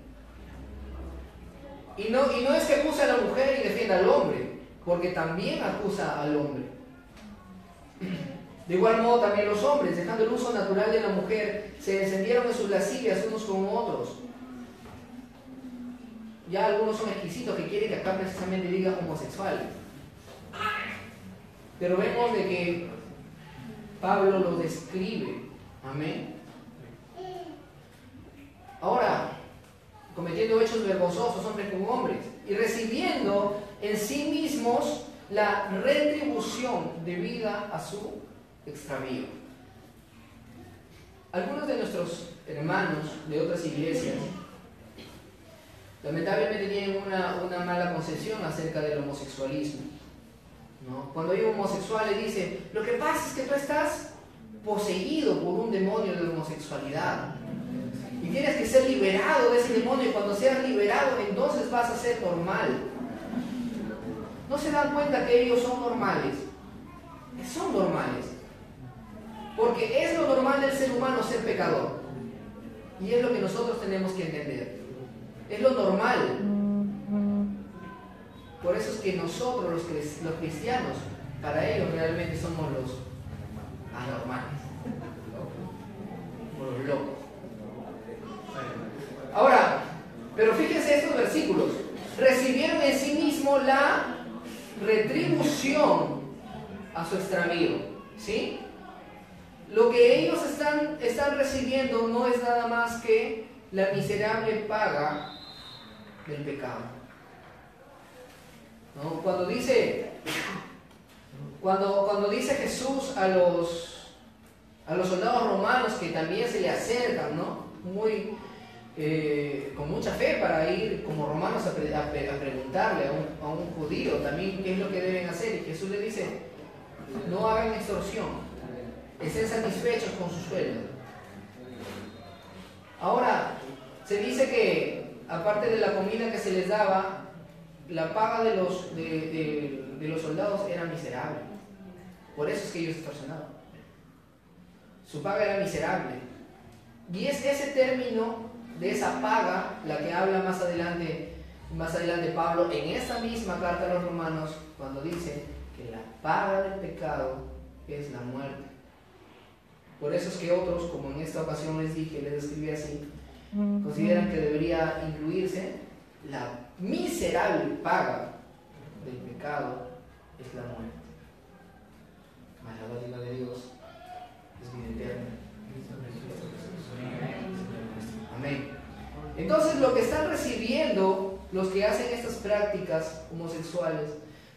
Y no, y no es que acusa a la mujer y defienda al hombre, porque también acusa al hombre. De igual modo también los hombres, dejando el uso natural de la mujer, se encendieron en sus lascivias unos con otros. Ya algunos son exquisitos que quieren que acá precisamente diga homosexuales. Pero vemos de que Pablo lo describe Amén. Ahora, cometiendo hechos vergonzosos hombres con hombres y recibiendo en sí mismos la retribución debida a su extravío. Algunos de nuestros hermanos de otras iglesias lamentablemente tienen una, mala concepción acerca del homosexualismo. Cuando hay un homosexual le dice, lo que pasa es que tú estás poseído por un demonio de homosexualidad. Y tienes que ser liberado de ese demonio y cuando seas liberado entonces vas a ser normal. ¿No se dan cuenta que ellos son normales? son normales. Porque es lo normal del ser humano ser pecador. Y es lo que nosotros tenemos que entender. Es lo normal. Por eso es que nosotros los, los cristianos, para ellos realmente somos los anormales. Los locos. Ahora, pero fíjense estos versículos. Recibieron retribución a su extravío. ¿Sí? Lo que ellos están, están recibiendo no es nada más que la miserable paga del pecado. Cuando dice, cuando, cuando dice Jesús a los, a los soldados romanos que también se le acercan, ¿no? Muy, eh, con mucha fe para ir como romanos a, preguntarle a un, a un, judío también qué es lo que deben hacer. Y Jesús le dice, no hagan extorsión, estén satisfechos con su sueldo. Ahora, se dice que aparte de la comida que se les daba, la paga de los, de, los soldados era miserable. Por eso es que ellos extorsionaban. Su paga era miserable. Y es ese término de esa paga la que habla más adelante, más adelante Pablo en esa misma carta a los romanos cuando dice que la paga del pecado es la muerte. Por eso es que otros, como en esta ocasión les dije, les escribí así, consideran que debería incluirse la miserable paga del pecado es la muerte. Mas la dádiva de Dios es vida eterna. Amén. Entonces lo que están recibiendo los que hacen estas prácticas homosexuales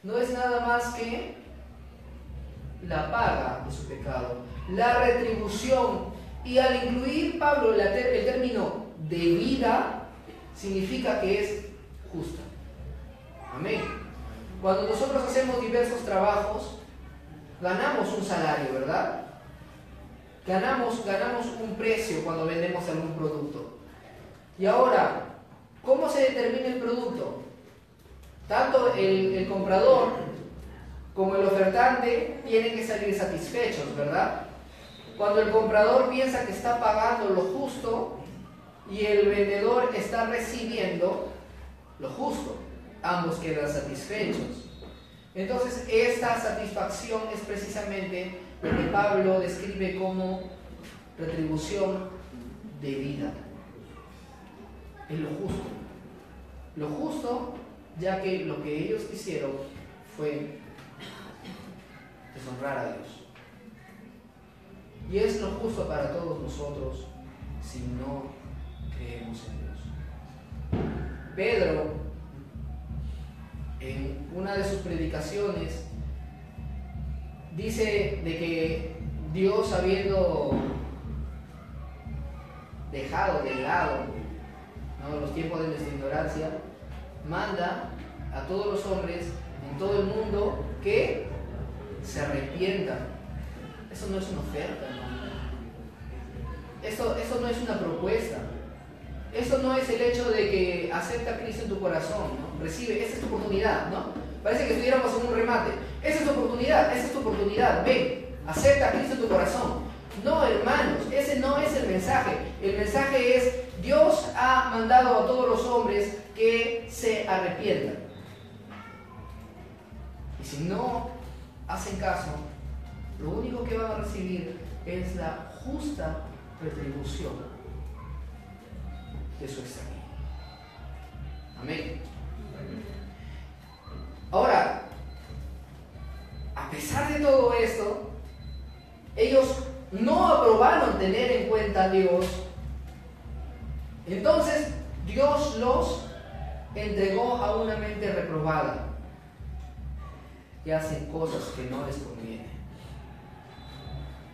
no es nada más que la paga de su pecado, la retribución. Y al incluir Pablo el término de vida, significa que es justa. Amén. Cuando nosotros hacemos diversos trabajos, ganamos un salario, ¿verdad? Ganamos, ganamos un precio cuando vendemos algún producto. Y ahora, ¿cómo se determina el producto? Tanto el, el comprador como el ofertante tienen que salir satisfechos, ¿verdad? Cuando el comprador piensa que está pagando lo justo y el vendedor está recibiendo lo justo, ambos quedan satisfechos. Entonces, esta satisfacción es precisamente lo que Pablo describe como retribución de vida. Es lo justo. Lo justo, ya que lo que ellos hicieron fue deshonrar a Dios. Y es lo justo para todos nosotros si no creemos en Dios. Pedro, en una de sus predicaciones, dice de que Dios habiendo dejado de lado los tiempos de nuestra ignorancia, manda a todos los hombres en todo el mundo que se arrepientan. Eso no es una oferta, Eso, eso no es una propuesta. Eso no es el hecho de que acepta a Cristo en tu corazón, ¿no? Recibe, esa es tu oportunidad, ¿no? Parece que estuviéramos en un remate. Esa es tu oportunidad, esa es tu oportunidad. Ven, acepta a Cristo en tu corazón. No, hermanos, ese no es el mensaje. El mensaje es, Dios ha mandado a todos los hombres que se arrepientan. Y si no hacen caso, lo único que van a recibir es la justa retribución de su extraño. Amén. Ahora, a pesar de todo esto, ellos no aprobaron tener en cuenta a Dios. Entonces Dios los entregó a una mente reprobada hacen cosas que no les convienen.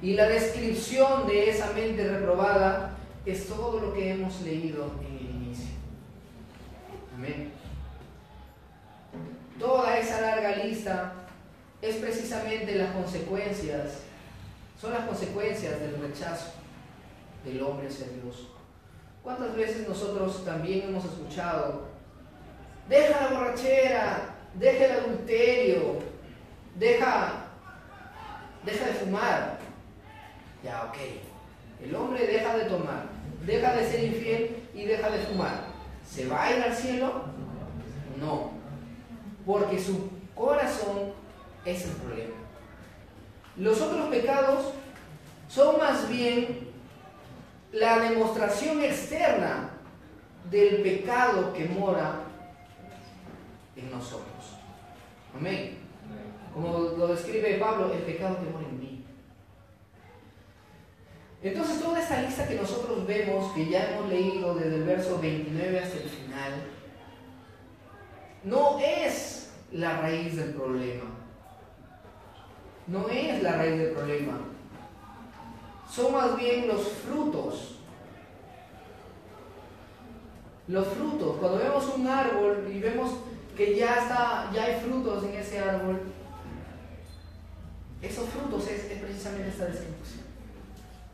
Y la descripción de esa mente reprobada es todo lo que hemos leído en el inicio. Amén. Toda esa larga lista es precisamente las consecuencias, son las consecuencias del rechazo del hombre hacia Dios. ¿Cuántas veces nosotros también hemos escuchado, deja la borrachera, deja el adulterio, deja, deja de fumar? Ya, ok. El hombre deja de tomar, deja de ser infiel y deja de fumar, ¿se va a ir al cielo? No, porque su corazón es el problema. Los otros pecados son más bien la demostración externa del pecado que mora en nosotros. Amén. Como lo describe Pablo, el pecado que mora en mí. Entonces toda esta lista que nosotros vemos, que ya hemos leído desde el verso 29 hasta el final, no es la raíz del problema. No es la raíz del problema. Son más bien los frutos. Los frutos. Cuando vemos un árbol y vemos que ya está, ya hay frutos en ese árbol, esos frutos es, precisamente esta descripción.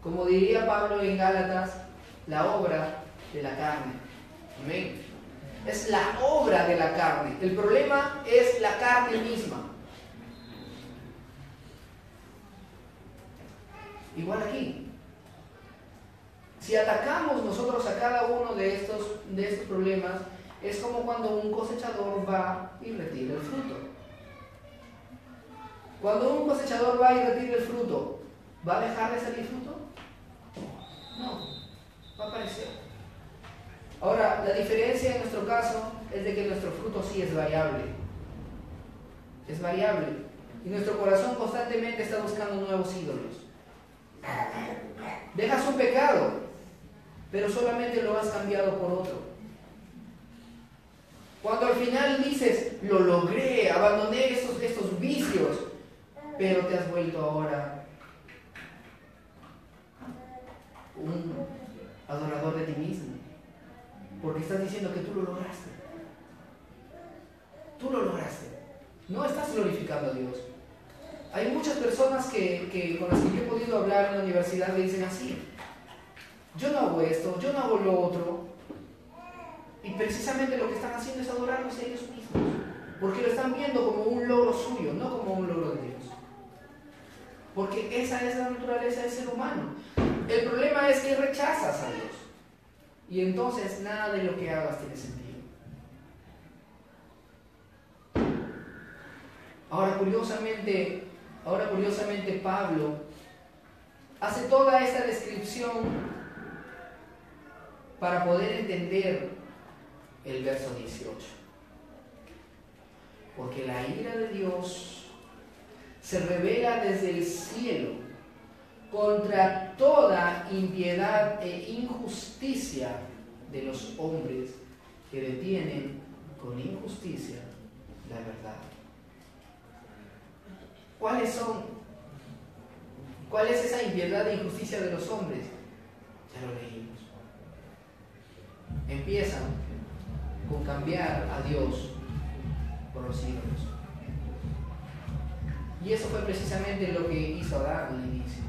Como diría Pablo en Gálatas, la obra de la carne. Amén. Es la obra de la carne. El problema es la carne misma. Igual aquí. Si atacamos nosotros a cada uno de estos, de estos problemas, es como cuando un cosechador va y retira el fruto. Cuando un cosechador va y retira el fruto, ¿va a dejar de salir fruto? No, va a aparecer. Ahora, la diferencia en nuestro caso es de que nuestro fruto sí es variable. Es variable. Y nuestro corazón constantemente está buscando nuevos ídolos. Dejas un pecado, pero solamente lo has cambiado por otro. Cuando al final dices, lo logré, abandoné estos, estos vicios, pero te has vuelto ahora un adorador de ti mismo. Porque estás diciendo que tú lo lograste. Tú lo lograste. No estás glorificando a Dios. Hay muchas personas que, con las que yo he podido hablar en la universidad me dicen así. Yo no hago esto, yo no hago lo otro, y precisamente lo que están haciendo es adorarse a ellos mismos. Porque lo están viendo como un logro suyo, no como un logro de Dios. Porque esa es la naturaleza del ser humano. El problema es que rechazas a Dios. Y entonces nada de lo que hagas tiene sentido. Ahora curiosamente, ahora curiosamente Pablo hace toda esta descripción para poder entender el verso 18. Porque la ira de Dios se revela desde el cielo contra toda impiedad e injusticia de los hombres que detienen con injusticia la verdad. ¿Cuáles son? ¿Cuál es esa impiedad e injusticia de los hombres? Ya lo leímos. Empiezan con cambiar a Dios por los ídolos. Y eso fue precisamente lo que hizo Adán al inicio.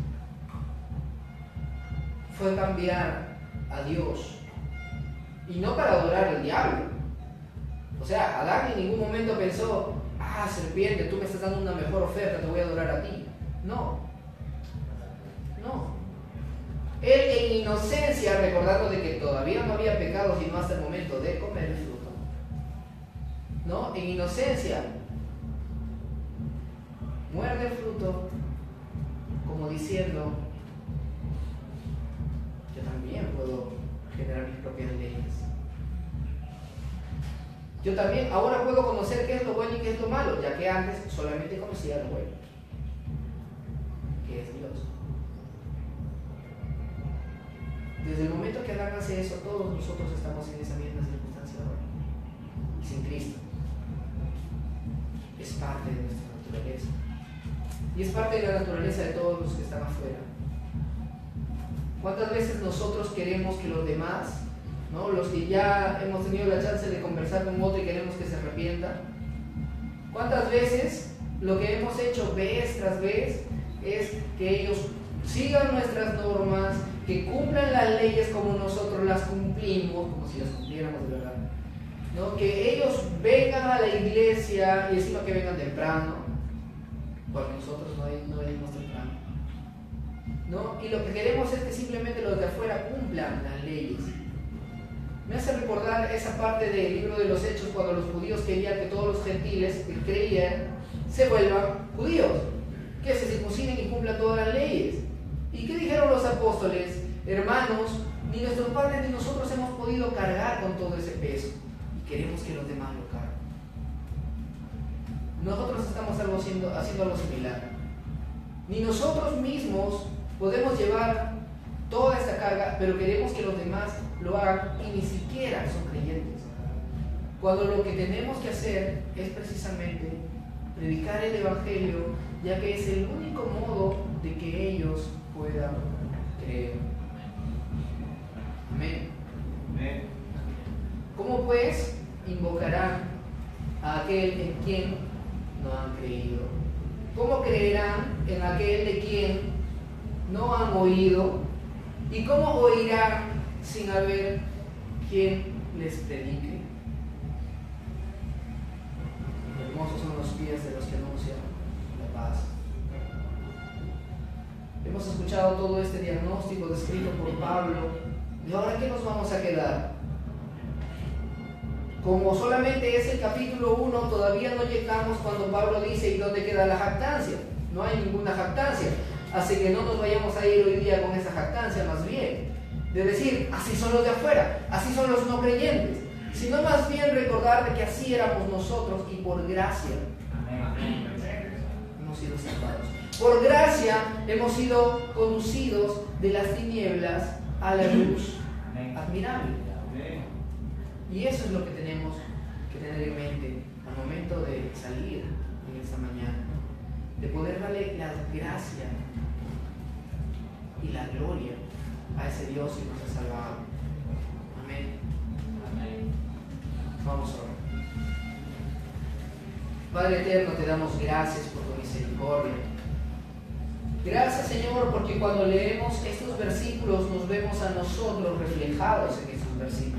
Fue cambiar a Dios. Y no para adorar al diablo. O sea, Adán en ningún momento pensó, ah, serpiente, tú me estás dando una mejor oferta, te voy a adorar a ti. No. No. Él en inocencia, recordando de que todavía no había pecado sino hasta el momento de comer el fruto. ¿No? En inocencia. Muerde el fruto como diciendo, yo también puedo generar mis propias leyes. Yo también ahora puedo conocer qué es lo bueno y qué es lo malo, ya que antes solamente conocía lo bueno, que es Dios. Desde el momento que Adán hace eso, todos nosotros estamos en esa misma circunstancia ahora, sin Cristo. Es parte de nuestra naturaleza. Y es parte de la naturaleza de todos los que están afuera. ¿Cuántas veces nosotros queremos que los demás, ¿no? los que ya hemos tenido la chance de conversar con otro y queremos que se arrepienta, cuántas veces lo que hemos hecho vez tras vez es que ellos sigan nuestras normas, que cumplan las leyes como nosotros las cumplimos, como si las cumpliéramos de verdad. ¿no? Que ellos vengan a la iglesia y encima que vengan temprano, porque nosotros no, venimos temprano. ¿no? Y lo que queremos es que simplemente los de afuera cumplan las leyes. Me hace recordar esa parte del libro de los Hechos cuando los judíos querían que todos los gentiles que creían se vuelvan judíos, que se circunciden y cumplan todas las leyes. ¿Y qué dijeron los apóstoles? Hermanos, ni nuestros padres ni nosotros hemos podido cargar con todo ese peso. Y queremos que los demás lo. Nosotros estamos algo haciendo, haciendo algo similar. Ni nosotros mismos podemos llevar toda esta carga, pero queremos que los demás lo hagan y ni siquiera son creyentes. Cuando lo que tenemos que hacer es precisamente predicar el Evangelio, ya que es el único modo de que ellos puedan creer. Amén. ¿Cómo pues invocarán a aquel en quien no han creído? ¿Cómo creerán en aquel de quien no han oído? ¿Y cómo oirán sin haber quien les predique? Hermosos son los pies de los que anuncian la paz. Hemos escuchado todo este diagnóstico descrito por Pablo. ¿Y ahora qué nos vamos a quedar? Como solamente es el capítulo 1, todavía no llegamos cuando Pablo dice, ¿y dónde queda la jactancia? No hay ninguna jactancia. Así que no nos vayamos a ir hoy día con esa jactancia, más bien. De decir, así son los de afuera, así son los no creyentes. Sino más bien recordar de que así éramos nosotros y por gracia hemos sido salvados. Por gracia hemos sido conducidos de las tinieblas a la luz admirable. Y eso es lo que tenemos que tener en mente al momento de salir en esta mañana, de poder darle la gracia y la gloria a ese Dios que nos ha salvado. Amén. Vamos a orar. Padre eterno, te damos gracias por tu misericordia. Gracias Señor, porque cuando leemos estos versículos nos vemos a nosotros reflejados en estos versículos.